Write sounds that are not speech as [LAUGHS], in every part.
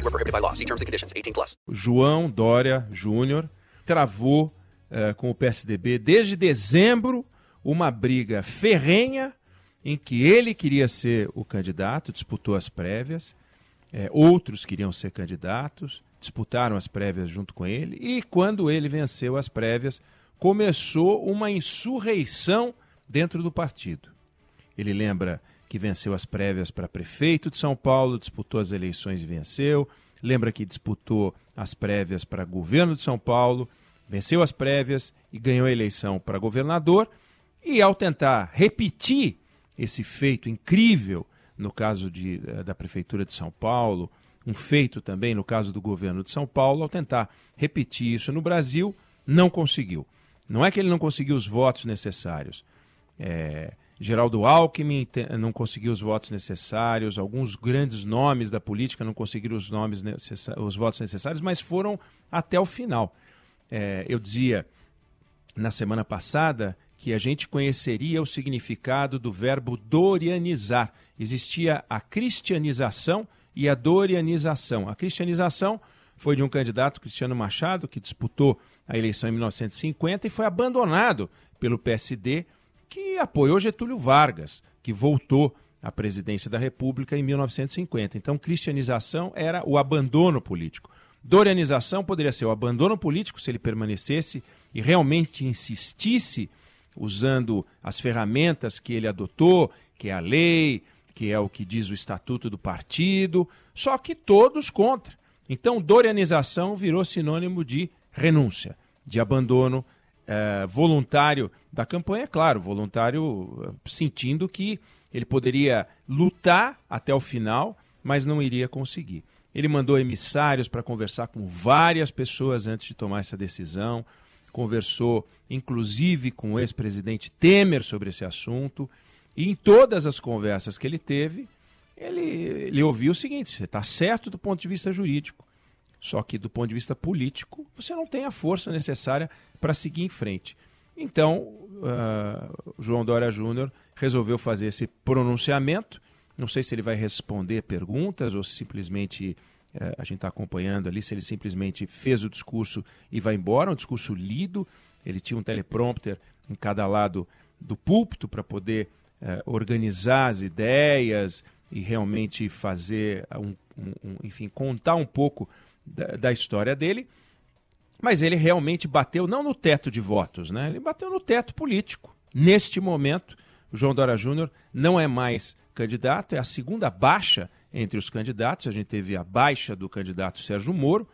Group. Void were prohibited by law. See terms and conditions. 18 plus. João Dória Júnior travou eh, com o PSDB desde dezembro uma briga ferrenha em que ele queria ser o candidato, disputou as prévias, eh, outros queriam ser candidatos, disputaram as prévias junto com ele, e quando ele venceu as prévias, começou uma insurreição dentro do partido. Ele lembra que venceu as prévias para prefeito de São Paulo, disputou as eleições e venceu. Lembra que disputou as prévias para governo de São Paulo, venceu as prévias e ganhou a eleição para governador. E ao tentar repetir esse feito incrível no caso de, eh, da prefeitura de São Paulo, um feito também no caso do governo de São Paulo, ao tentar repetir isso no Brasil, não conseguiu. Não é que ele não conseguiu os votos necessários. É, Geraldo Alckmin não conseguiu os votos necessários, alguns grandes nomes da política não conseguiram os, nomes os votos necessários, mas foram até o final. É, eu dizia na semana passada que a gente conheceria o significado do verbo dorianizar. Existia a cristianização e a dorianização. A cristianização foi de um candidato, Cristiano Machado, que disputou a eleição em 1950 e foi abandonado pelo PSD, que apoiou Getúlio Vargas, que voltou à presidência da República em 1950. Então, cristianização era o abandono político. Dorianização poderia ser o abandono político se ele permanecesse e realmente insistisse usando as ferramentas que ele adotou, que é a lei, que é o que diz o estatuto do partido, só que todos contra. Então, dorianização virou sinônimo de renúncia, de abandono eh, voluntário da campanha, claro, voluntário eh, sentindo que ele poderia lutar até o final, mas não iria conseguir. Ele mandou emissários para conversar com várias pessoas antes de tomar essa decisão, conversou inclusive com o ex-presidente Temer sobre esse assunto, e em todas as conversas que ele teve, ele, ele ouviu o seguinte: você está certo do ponto de vista jurídico, só que do ponto de vista político, você não tem a força necessária para seguir em frente. Então, uh, João Dória Júnior resolveu fazer esse pronunciamento. Não sei se ele vai responder perguntas ou se simplesmente uh, a gente está acompanhando ali, se ele simplesmente fez o discurso e vai embora, um discurso lido. Ele tinha um teleprompter em cada lado do púlpito para poder uh, organizar as ideias e realmente fazer um, um, um, enfim, contar um pouco da, história dele, mas ele realmente bateu não no teto de votos, né? Ele bateu no teto político. Neste momento, o João Dória Júnior não é mais candidato, é a segunda baixa entre os candidatos. A gente teve a baixa do candidato Sérgio Moro,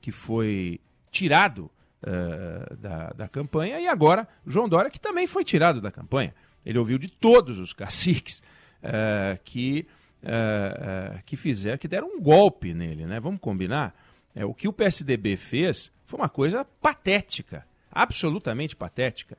que foi tirado uh, da, da campanha, e agora João Dória, que também foi tirado da campanha. Ele ouviu de todos os caciques uh, que, uh, que fizeram, que deram um golpe nele, né? Vamos combinar? É, o que o PSDB fez foi uma coisa patética, absolutamente patética.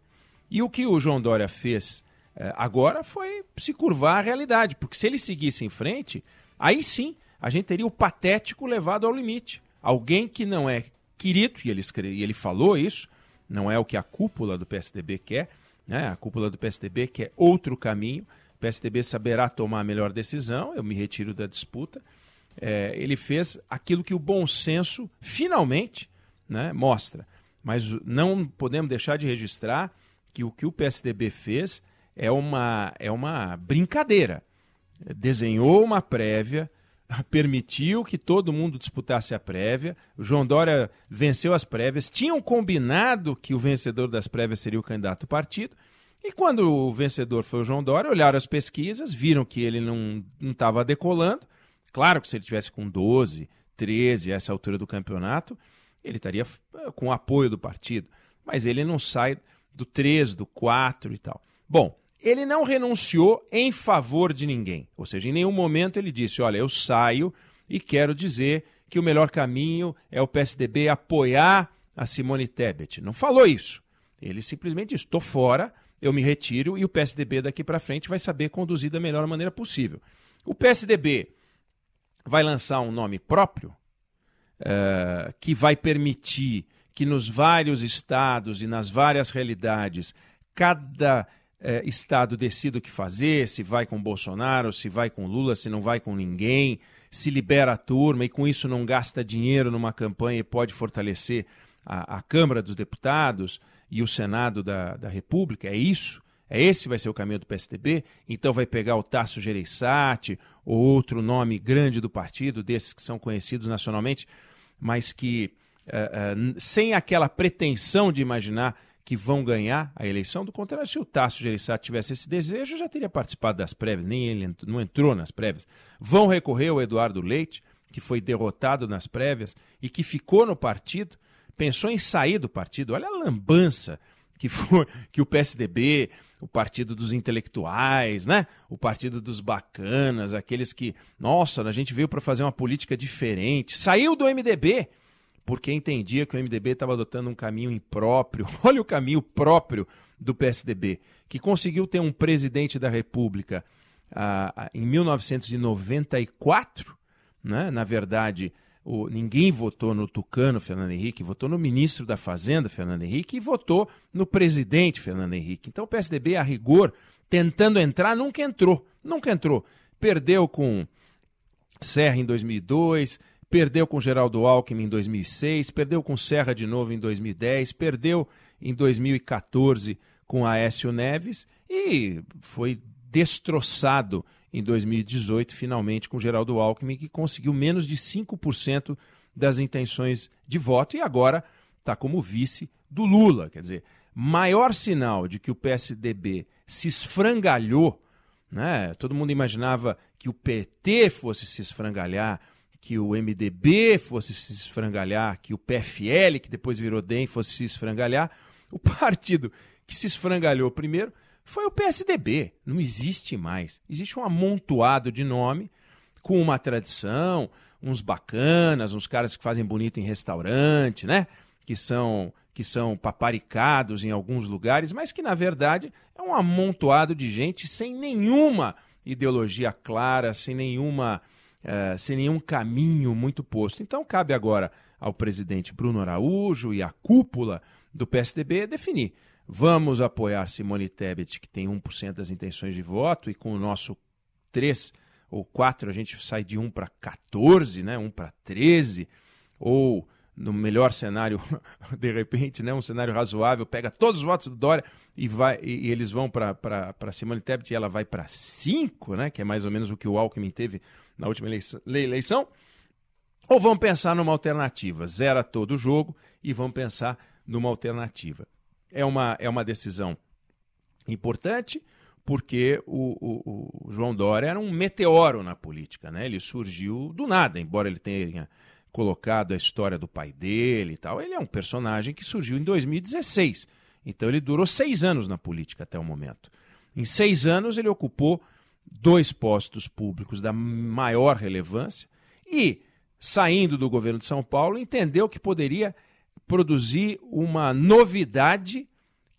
E o que o João Dória fez é, agora foi se curvar à realidade, porque se ele seguisse em frente, aí sim a gente teria o patético levado ao limite. Alguém que não é querido, e ele, e ele falou isso, não é o que a cúpula do PSDB quer, né? a cúpula do PSDB quer outro caminho, o PSDB saberá tomar a melhor decisão, eu me retiro da disputa. É, ele fez aquilo que o bom senso finalmente né, mostra. Mas não podemos deixar de registrar que o que o PSDB fez é uma, é uma brincadeira. Desenhou uma prévia, [LAUGHS] permitiu que todo mundo disputasse a prévia. O João Dória venceu as prévias. Tinham combinado que o vencedor das prévias seria o candidato do partido. E quando o vencedor foi o João Dória, olharam as pesquisas, viram que ele não estava decolando. Claro que se ele tivesse com 12, 13 a essa altura do campeonato, ele estaria eh, com o apoio do partido. Mas ele não sai do 13, do 4 e tal. Bom, ele não renunciou em favor de ninguém. Ou seja, em nenhum momento ele disse: Olha, eu saio e quero dizer que o melhor caminho é o PSDB apoiar a Simone Tebet. Não falou isso. Ele simplesmente disse: estou fora, eu me retiro e o PSDB daqui para frente vai saber conduzir da melhor maneira possível. O PSDB vai lançar um nome próprio uh, que vai permitir que nos vários estados e nas várias realidades cada é, Estado decida o que fazer, se vai com Bolsonaro, se vai com Lula, se não vai com ninguém, se libera a turma e com isso não gasta dinheiro numa campanha e pode fortalecer a, a Câmara dos Deputados e o Senado da, da República, é isso? É esse vai ser o caminho do PSDB? Então vai pegar o Tasso Gereissati ou outro nome grande do partido, desses que são conhecidos nacionalmente, mas que uh, uh, sem aquela pretensão de imaginar que vão ganhar a eleição. Do contrário, se o Tasso Gereissati tivesse esse desejo, já teria participado das prévias, nem ele não entrou nas prévias. Vão recorrer ao Eduardo Leite, que foi derrotado nas prévias e que ficou no partido, pensou em sair do partido. Olha a lambança que foi [LAUGHS] que o PSDB, o partido dos intelectuais, né? O partido dos bacanas, aqueles que, nossa, a gente veio para fazer uma política diferente, saiu do MDB porque entendia que o MDB estava adotando um caminho impróprio. [LAUGHS] Olha o caminho próprio do PSDB, que conseguiu ter um presidente da República ah, ah em 1994. Né? Na verdade, o, ninguém votou no Tucano Fernando Henrique, votou no ministro da Fazenda Fernando Henrique e votou no presidente Fernando Henrique. Então o PSDB, a rigor, tentando entrar, nunca entrou. Nunca entrou. Perdeu com Serra em 2002, perdeu com Geraldo Alckmin em 2006, perdeu com Serra de novo em 2010, perdeu em 2014 com Aécio Neves e foi destroçado em 2018, finalmente, com Geraldo Alckmin, que conseguiu menos de 5% das intenções de voto e agora está como vice do Lula. Quer dizer, maior sinal de que o PSDB se esfrangalhou, né? todo mundo imaginava que o PT fosse se esfrangalhar, que o MDB fosse se esfrangalhar, que o PFL, que depois virou DEM, fosse se esfrangalhar. O partido que se esfrangalhou primeiro foi o PSDB. Não existe mais. Existe um amontoado de nome com uma tradição, uns bacanas, uns caras que fazem bonito em restaurante, né? Que são que são paparicados em alguns lugares, mas que na verdade é um amontoado de gente sem nenhuma ideologia clara, sem nenhuma uh, sem nenhum caminho muito posto. Então, cabe agora ao presidente Bruno Araújo e à cúpula do PSDB definir. Vamos apoiar Simone Tebet, que tem 1% das intenções de voto, e com o nosso 3 ou 4 a gente sai de 1 para 14, né? 1 para 13, ou no melhor cenário, [LAUGHS] de repente, né, um cenário razoável, pega todos os votos do Dória e, vai, e, e eles vão para Simone Tebet e ela vai para 5, né, que é mais ou menos o que o Alckmin teve na última eleição, eleição ou vão pensar numa alternativa? Zera todo o jogo e vão pensar numa alternativa. É uma, é uma decisão importante porque o, o, o, João Dória era um meteoro na política, né? Ele surgiu do nada, embora ele tenha colocado a história do pai dele e tal. Ele é um personagem que surgiu em 2016. Então ele durou seis anos na política até o momento. Em seis anos ele ocupou dois postos públicos da maior relevância e, saindo do governo de São Paulo, entendeu que poderia produzir uma novidade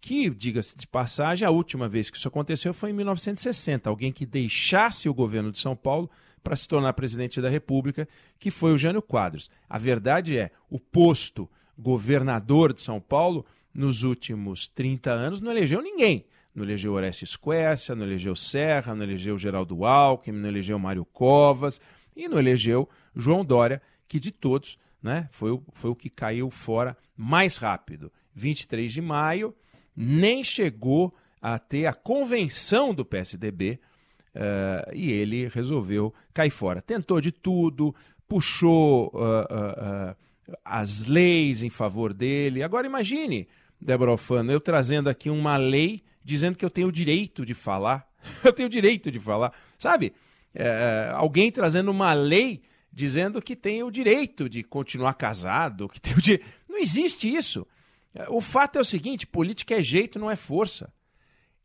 que, diga-se de passagem, a última vez que isso aconteceu foi em 1960. Alguém que deixasse o governo de São Paulo para se tornar presidente da República, que foi o Jânio Quadros. A verdade é, o posto governador de São Paulo, nos últimos 30 anos, não elegeu ninguém não elegeu Orestes Quercia, não elegeu Serra, não elegeu Geraldo Alckmin, não elegeu Mário Covas e não elegeu João Dória, que de todos né, foi, o, foi o que caiu fora mais rápido. 23 de maio, nem chegou a ter a convenção do PSDB uh, e ele resolveu cair fora. Tentou de tudo, puxou uh, as leis em favor dele. Agora imagine, Débora Alfano, eu trazendo aqui uma lei dizendo que eu tenho o direito de falar. [LAUGHS] eu tenho o direito de falar. Sabe? É, alguém trazendo uma lei dizendo que tem o direito de continuar casado, que tem o direito. Não existe isso. O fato é o seguinte: política é jeito, não é força.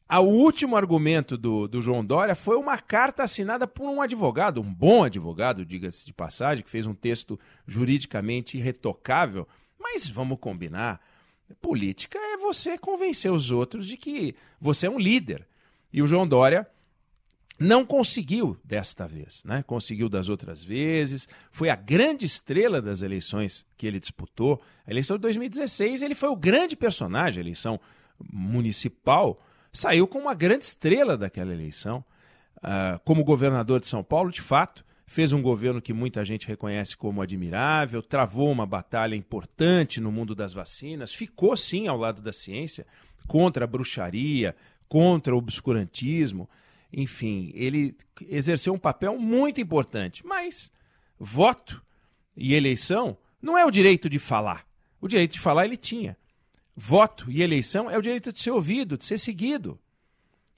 O último argumento do, do João Dória foi uma carta assinada por um advogado, um bom advogado, diga-se de passagem, que fez um texto juridicamente irretocável. Mas vamos combinar: política é você convencer os outros de que você é um líder. E o João Dória não conseguiu desta vez, né? Conseguiu das outras vezes. Foi a grande estrela das eleições que ele disputou. A eleição de 2016, ele foi o grande personagem, a eleição municipal. Saiu como uma grande estrela daquela eleição. Uh, como governador de São Paulo, de fato, fez um governo que muita gente reconhece como admirável, travou uma batalha importante no mundo das vacinas, ficou sim ao lado da ciência, contra a bruxaria, contra o obscurantismo. Enfim, ele exerceu um papel muito importante. Mas voto e eleição não é o direito de falar. O direito de falar ele tinha. Voto e eleição é o direito de ser ouvido, de ser seguido.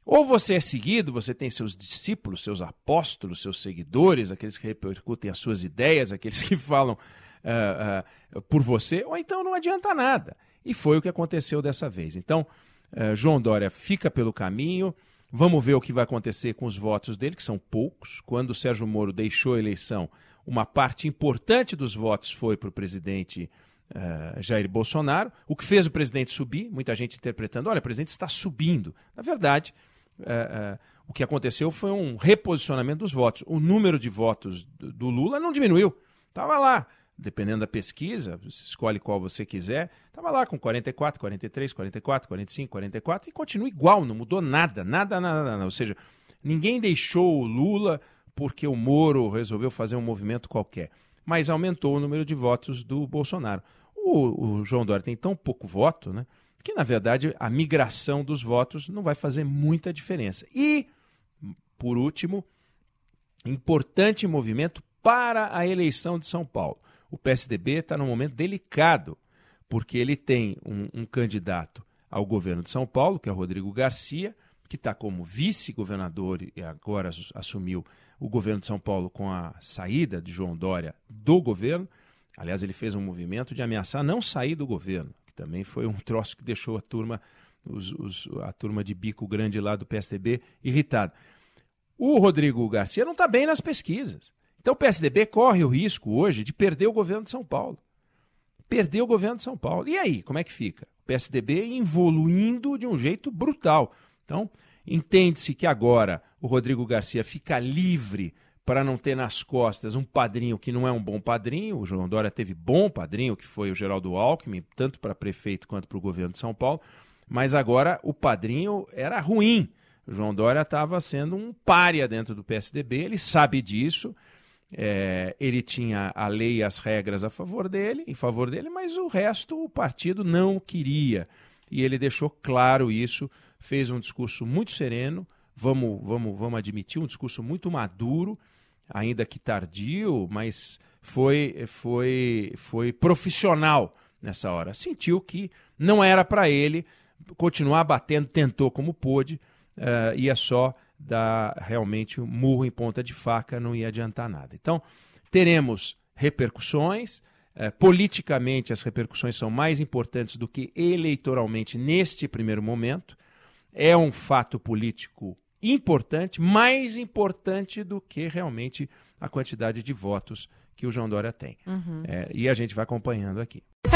Ou você é seguido, você tem seus discípulos, seus apóstolos, seus seguidores, aqueles que repercutem as suas ideias, aqueles que [LAUGHS] falam uh, uh, por você, ou então não adianta nada. E foi o que aconteceu dessa vez. Então, uh, João Dória fica pelo caminho, Vamos ver o que vai acontecer com os votos dele, que são poucos. Quando o Sérgio Moro deixou a eleição, uma parte importante dos votos foi para o presidente uh, Jair Bolsonaro, o que fez o presidente subir, muita gente interpretando, olha, o presidente está subindo. Na verdade, uh, uh, o que aconteceu foi um reposicionamento dos votos. O número de votos do, do Lula não diminuiu. Estava lá, dependendo da pesquisa, você escolhe qual você quiser, estava lá com 44, 43, 44, 45, 44 e continua igual, não mudou nada, nada, nada, nada. Ou seja, ninguém deixou o Lula porque o Moro resolveu fazer um movimento qualquer, mas aumentou o número de votos do Bolsonaro. O, o João Dória tem tão pouco voto, né, que na verdade a migração dos votos não vai fazer muita diferença. E, por último, importante movimento para a eleição de São Paulo o PSDB está num momento delicado, porque ele tem um, um, candidato ao governo de São Paulo, que é o Rodrigo Garcia, que está como vice-governador e agora assumiu o governo de São Paulo com a saída de João Dória do governo. Aliás, ele fez um movimento de ameaçar não sair do governo, que também foi um troço que deixou a turma, os, os, a turma de bico grande lá do PSDB irritada. O Rodrigo Garcia não está bem nas pesquisas. Então o PSDB corre o risco hoje de perder o governo de São Paulo. Perder o governo de São Paulo. E aí, como é que fica? O PSDB evoluindo de um jeito brutal. Então, entende-se que agora o Rodrigo Garcia fica livre para não ter nas costas um padrinho que não é um bom padrinho. O João Dória teve bom padrinho, que foi o Geraldo Alckmin, tanto para prefeito quanto para o governo de São Paulo. Mas agora o padrinho era ruim. O João Dória estava sendo um pária dentro do PSDB, ele sabe disso. É, ele tinha a lei e as regras a favor dele, em favor dele, mas o resto o partido não queria. E ele deixou claro isso, fez um discurso muito sereno, vamos, vamos, vamos admitir, um discurso muito maduro, ainda que tardio, mas foi, foi, foi profissional nessa hora. Sentiu que não era para ele continuar batendo, tentou como pôde, uh, e é só dar realmente um murro em ponta de faca, não ia adiantar nada. Então, teremos repercussões. Eh, politicamente, as repercussões são mais importantes do que eleitoralmente neste primeiro momento. É um fato político importante, mais importante do que realmente a quantidade de votos que o João Dória tem. Uhum. É, e a gente vai acompanhando aqui.